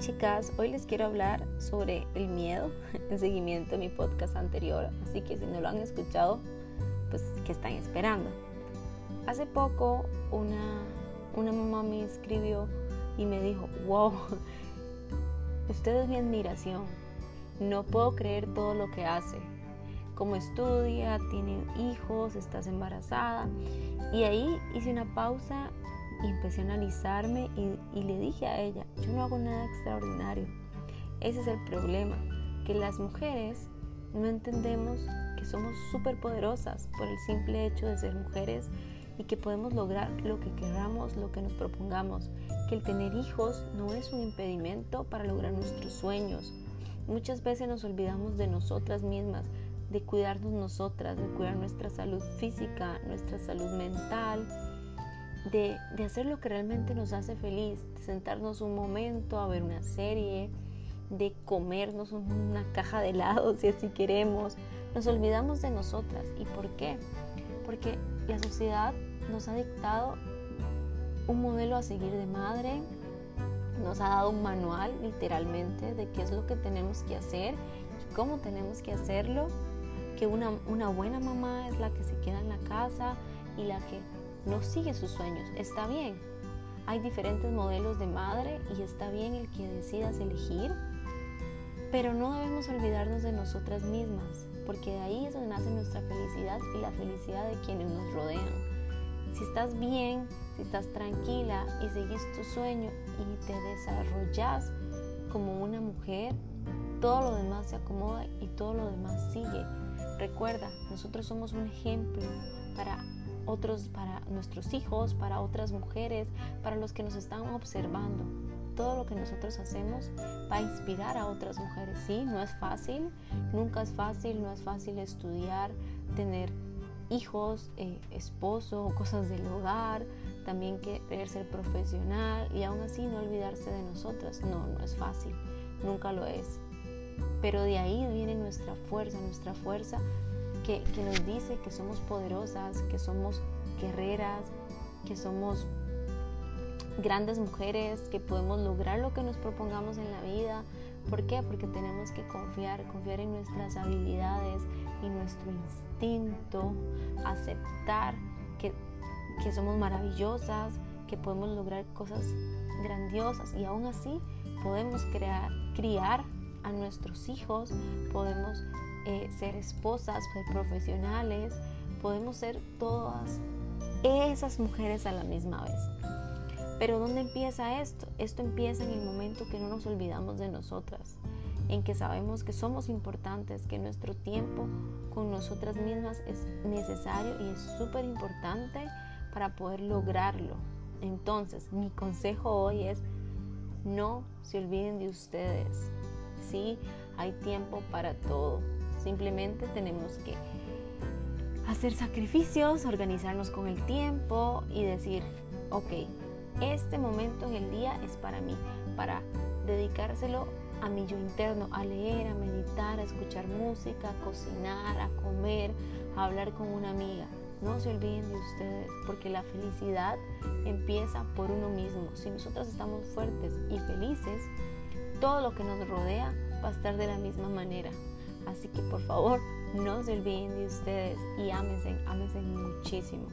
Chicas, hoy les quiero hablar sobre el miedo en seguimiento a mi podcast anterior, así que si no lo han escuchado, pues ¿qué están esperando? Hace poco una, una mamá me escribió y me dijo, wow, usted es mi admiración, no puedo creer todo lo que hace, como estudia, tiene hijos, estás embarazada. Y ahí hice una pausa y empecé a analizarme y, le dije a ella, yo no hago nada extraordinario. Ese es el problema, que las mujeres no entendemos que somos súper poderosas por el simple hecho de ser mujeres y que podemos lograr lo que queramos, lo que nos propongamos, que el tener hijos no es un impedimento para lograr nuestros sueños. Muchas veces nos olvidamos de nosotras mismas, de cuidarnos nosotras, de cuidar nuestra salud física, nuestra salud mental, de, hacer lo que realmente nos hace feliz, de sentarnos un momento a ver una serie, de comernos una caja de helado si así queremos. Nos olvidamos de nosotras. ¿Y por qué? Porque la sociedad nos ha dictado un modelo a seguir de madre, nos ha dado un manual literalmente de qué es lo que tenemos que hacer y cómo tenemos que hacerlo, que una, una buena mamá es la que se queda en la casa y la que no sigue sus sueños. Está bien. Hay diferentes modelos de madre y está bien el que decidas elegir, pero no debemos olvidarnos de nosotras mismas, porque de ahí es donde nace nuestra felicidad y la felicidad de quienes nos rodean. Si estás bien, si estás tranquila y seguís tu sueño y te desarrollas como una mujer, todo lo demás se acomoda y todo lo demás sigue. Recuerda, nosotros somos un ejemplo para otros, para nuestros hijos, para otras mujeres, para los que nos están observando. Todo lo que nosotros hacemos va a inspirar a otras mujeres. Sí, no es fácil, nunca es fácil, no es fácil estudiar, tener hijos, eh, esposo, cosas del hogar, también querer ser profesional y aún así no olvidarse de nosotras. No, no es fácil, nunca lo es. Pero de ahí viene nuestra fuerza, nuestra fuerza que, nos dice que somos poderosas, que somos guerreras, que somos grandes mujeres, que podemos lograr lo que nos propongamos en la vida. ¿Por qué? Porque tenemos que confiar, confiar en nuestras habilidades y nuestro instinto, aceptar que, que somos maravillosas, que podemos lograr cosas grandiosas y aún así podemos crear, criar a nuestros hijos, podemos eh, ser esposas, ser profesionales, podemos ser todas esas mujeres a la misma vez. Pero ¿dónde empieza esto? Esto empieza en el momento que no nos olvidamos de nosotras, en que sabemos que somos importantes, que nuestro tiempo con nosotras mismas es necesario y es súper importante para poder lograrlo. Entonces, mi consejo hoy es no se olviden de ustedes. Sí, hay tiempo para todo. Simplemente tenemos que hacer sacrificios, organizarnos con el tiempo y decir, ok, este momento en el día es para mí, para dedicárselo a mi yo interno, a leer, a meditar, a escuchar música, a cocinar, a comer, a hablar con una amiga. No se olviden de ustedes, porque la felicidad empieza por uno mismo. Si nosotros estamos fuertes y felices, todo lo que nos rodea va a estar de la misma manera. Así que por favor, no se olviden de ustedes y ámense, ámense muchísimo.